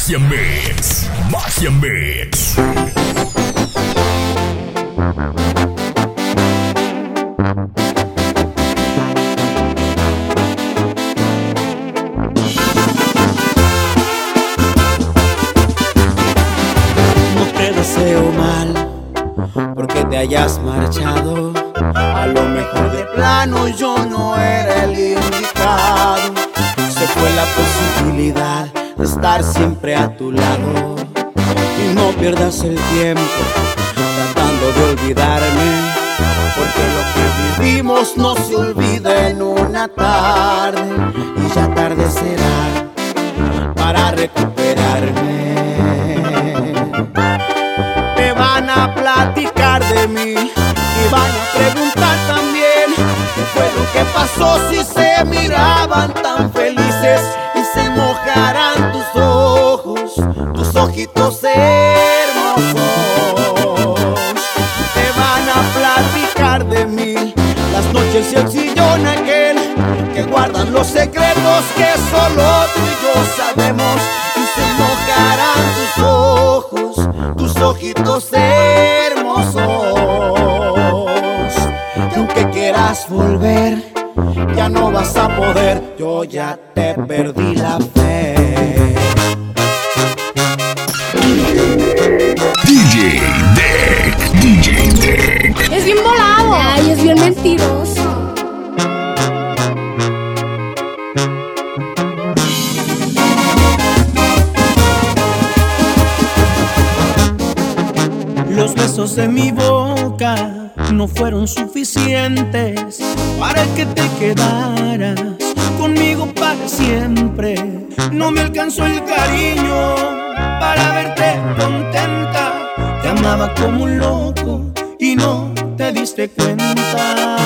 Magia Mix. Magia Mix. No te deseo mal porque te hayas marchado. Pierdas el tiempo tratando de olvidarme. Porque lo que vivimos no se olvida en una tarde. Y ya tarde para recuperarme. Te van a platicar de mí y van a preguntar también qué fue lo que pasó si se miraban tan felices y se mojarán tus ojos, tus ojitos hermosos. Y el sillón aquel que guardan los secretos que solo tú y yo sabemos y se mojarán tus ojos, tus ojitos hermosos. Y aunque quieras volver, ya no vas a poder, yo ya te perdí la fe. Suficientes para que te quedaras conmigo para siempre. No me alcanzó el cariño para verte contenta. Te amaba como un loco y no te diste cuenta.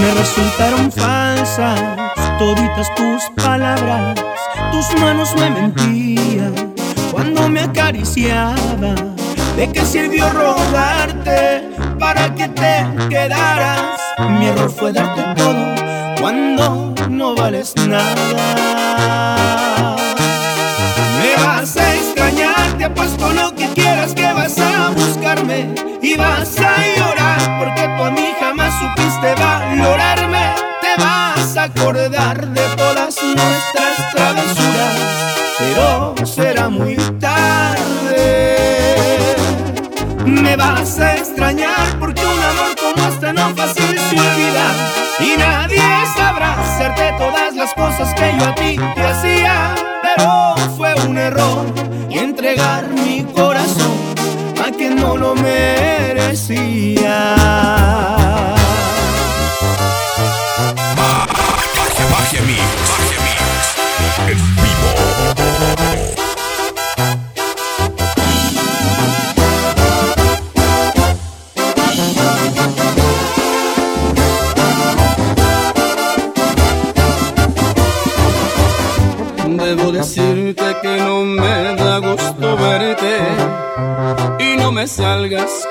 Me resultaron falsas toditas tus palabras, tus manos me mentían cuando me acariciaba. ¿De qué sirvió rogarte para que te quedaras? Mi error fue darte todo cuando no vales nada. Me vas a extrañar, te apuesto lo que quieras que vas a buscarme y vas a llorar porque tú a mí jamás supiste valorarme. Te vas a acordar de todas nuestras travesuras, pero será muy vas a extrañar porque un amor como este no fácil se olvida y nadie sabrá hacerte todas las cosas que yo a ti te hacía, pero fue un error y entregar mi corazón a quien no lo merecía.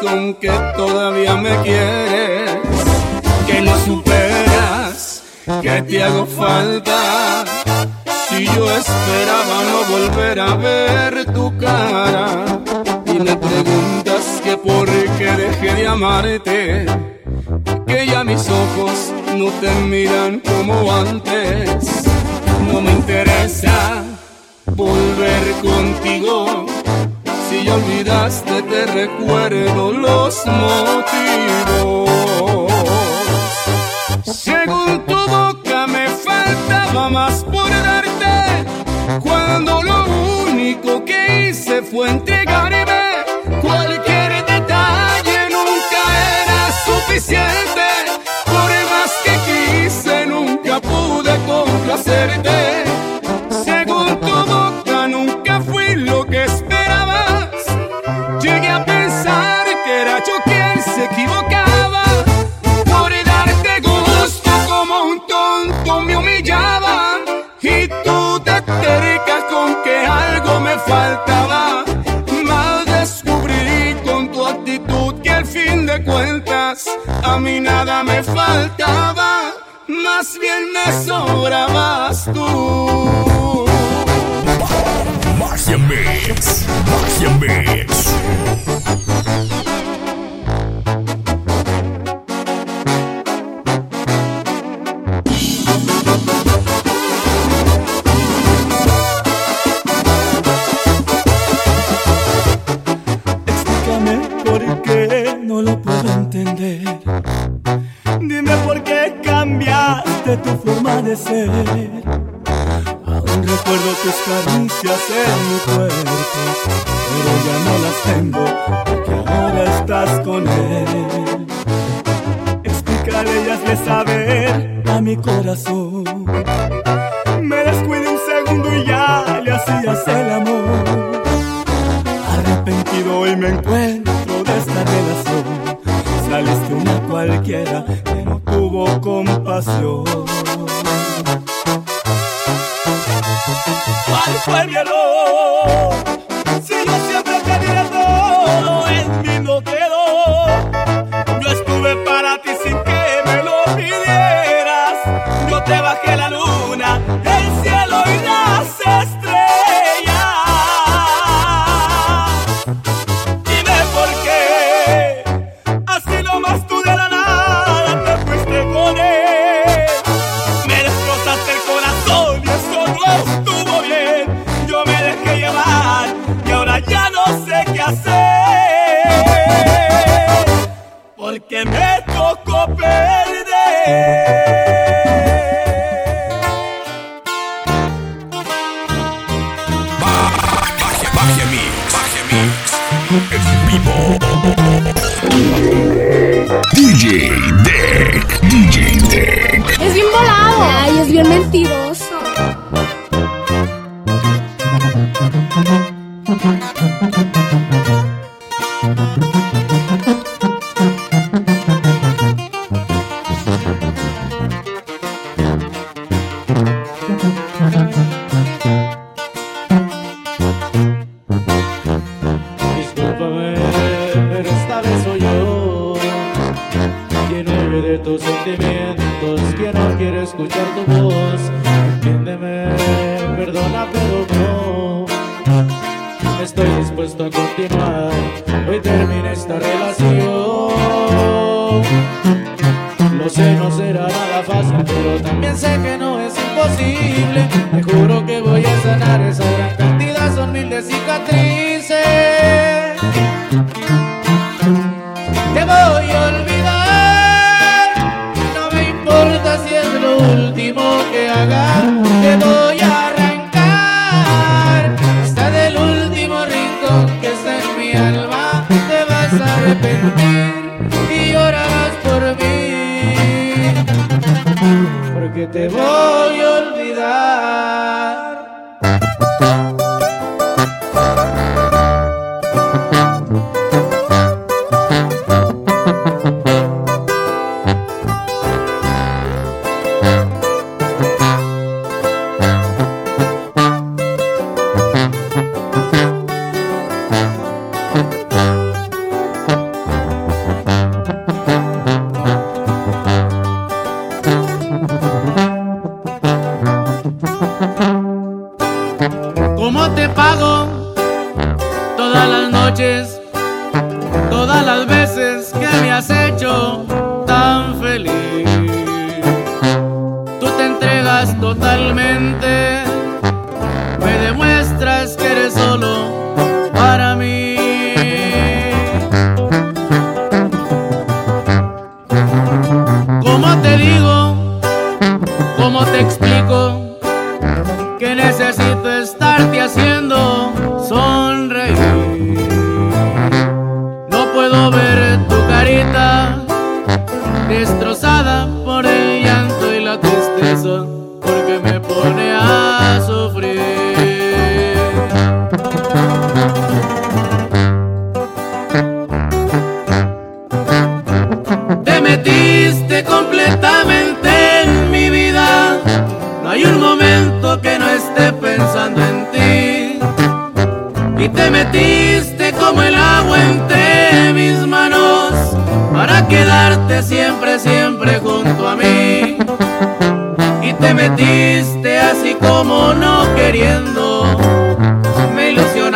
Con que todavía me quieres, que no superas, que te hago falta. Si yo esperaba no volver a ver tu cara y me preguntas que por qué dejé de amarte, que ya mis ojos no te miran como antes no me interesa volver contigo. Olvidaste, te recuerdo los motivos. Según tu boca me faltaba más por darte, cuando lo único que hice fue entregarme. Cualquier detalle nunca era suficiente, por más que quise nunca pude complacerte. Más bien me sobrabas tú. atardecer. Vuelve people. perdona, pero no estoy dispuesto a continuar. Hoy termina esta relación. Lo sé, no será nada fácil, pero también sé que no es imposible. Te juro que voy a sanar esa gran cantidad, son mil de cicatrices. there que no esté pensando en ti. Y te metiste como el agua entre mis manos para quedarte siempre, siempre junto a mí. Y te metiste así como no queriendo. Me ilusionaste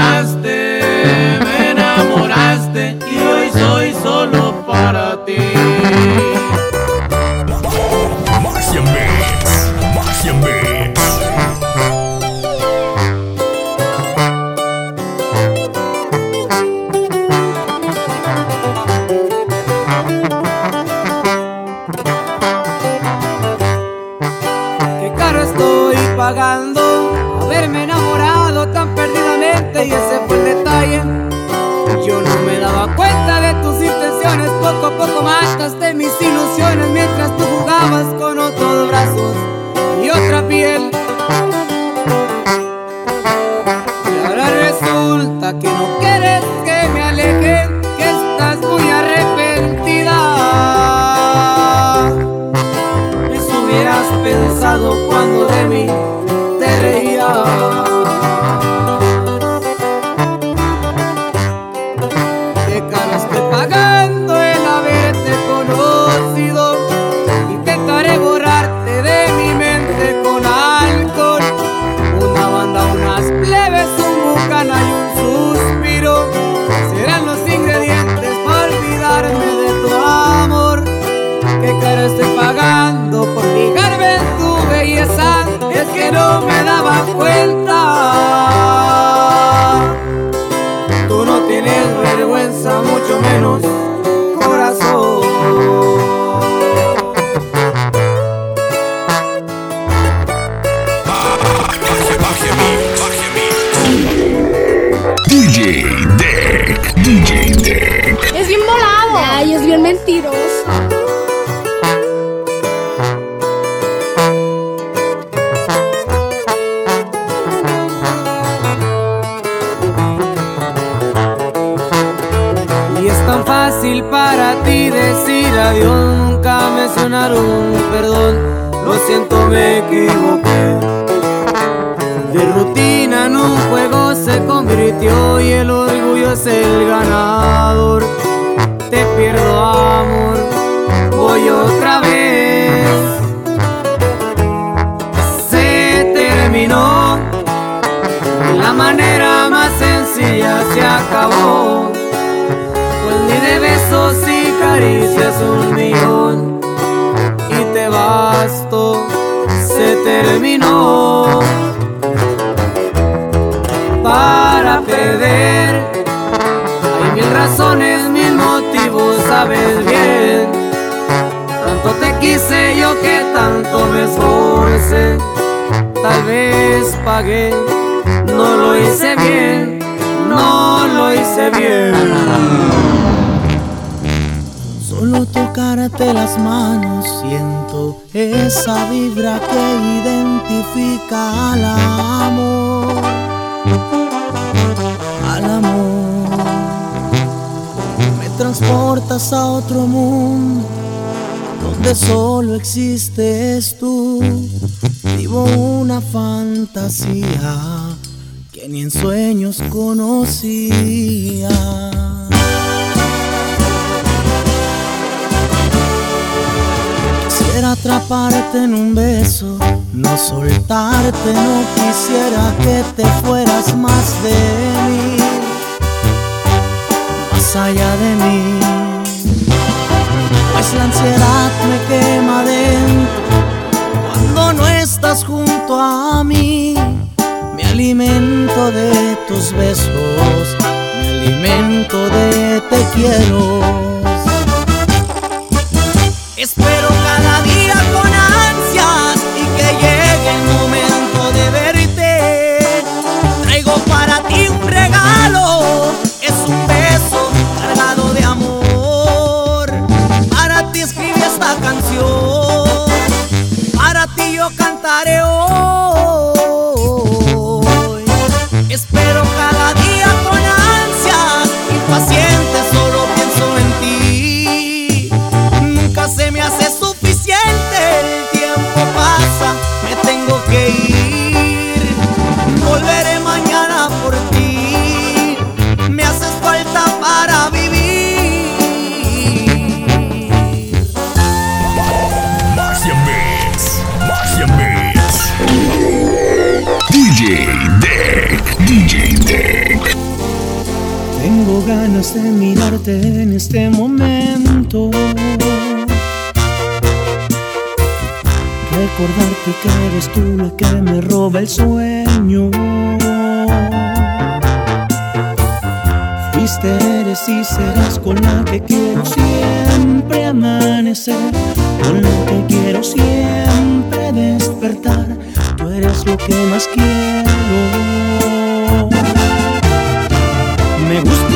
haberme enamorado tan perdidamente y ese fue el detalle. Yo no me daba cuenta de tus intenciones, poco a poco mataste para ti decir adiós, nunca mencionar un perdón. Lo siento, me equivoqué. De rutina en un juego se convirtió y el orgullo es el ganador. Te pierdo amor, voy otra vez. Se terminó, la manera más sencilla se acabó. Y caricias un millón Y te basto, se terminó. Para perder Hay mil razones, mil motivos, sabes bien. Tanto te quise yo que tanto me esforcé. Tal vez pagué, no lo hice bien No lo hice bien las manos siento esa vibra que identifica al amor. Al amor. Me transportas a otro mundo donde solo existes tú. Vivo una fantasía que ni en sueños conocía. Quisiera atraparte en un beso, no soltarte, no quisiera que te fueras más de mí, más allá de mí. Pues la ansiedad me quema dentro cuando no estás junto a mí. Me alimento de tus besos, me alimento de te quiero. DJ Deck, DJ Deck. Tengo ganas de mirarte en este momento. Recordarte que eres tú la que me roba el sueño. Fuiste, eres y serás con la que quiero siempre amanecer. Con la que quiero siempre despertar. Eres lo que más quiero. Me gusta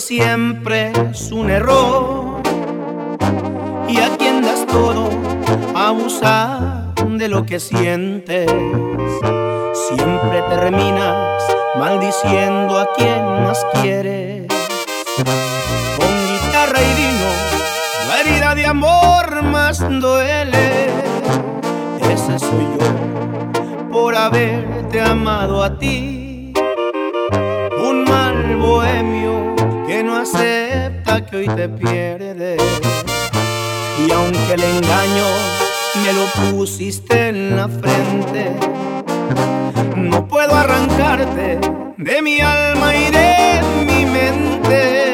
siempre es un error. Y a quien das todo, abusar de lo que sientes. Siempre terminas maldiciendo a quien más quieres. Con guitarra y vino, la herida de amor más duele. Ese soy yo, por haberte amado a ti acepta que hoy te pierdes. Y aunque el engaño me lo pusiste en la frente, no puedo arrancarte de mi alma y de mi mente.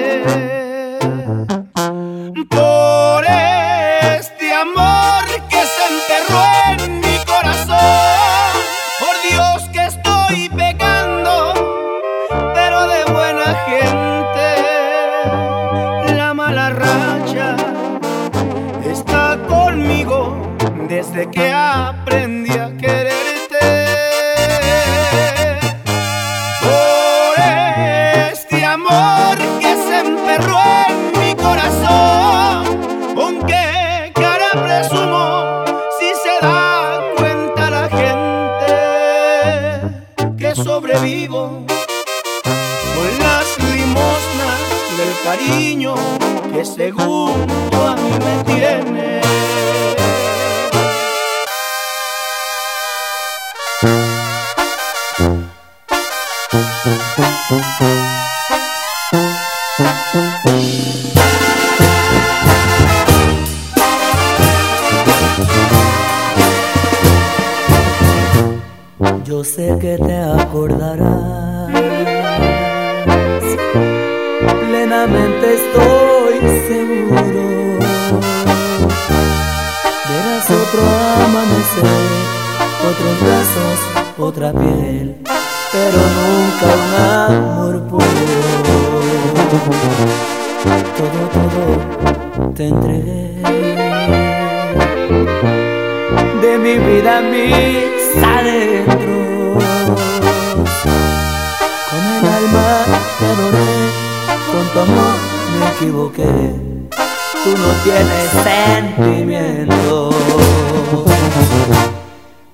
tú no tienes sentimiento.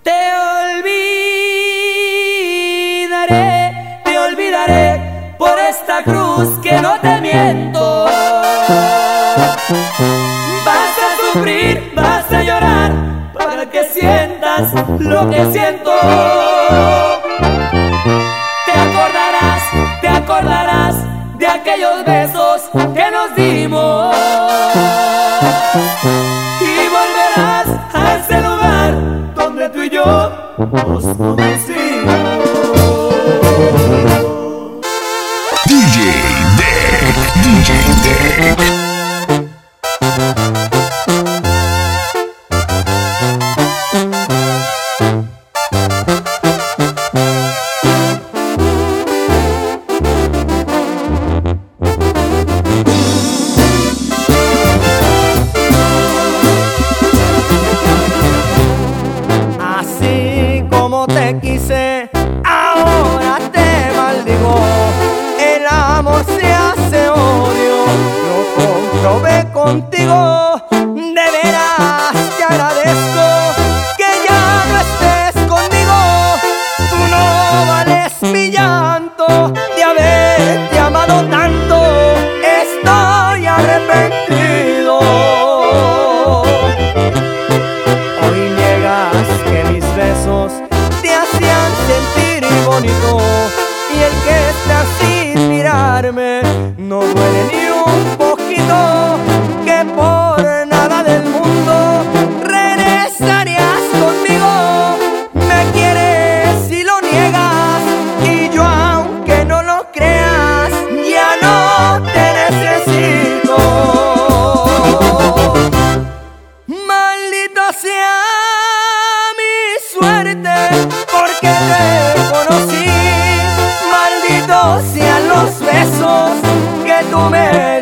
Te olvidaré, te olvidaré por esta cruz que no te miento. Vas a sufrir, vas a llorar para que sientas lo que siento. DJ Deck, DJ Deck. porque te conocí. Malditos sean los besos que tú me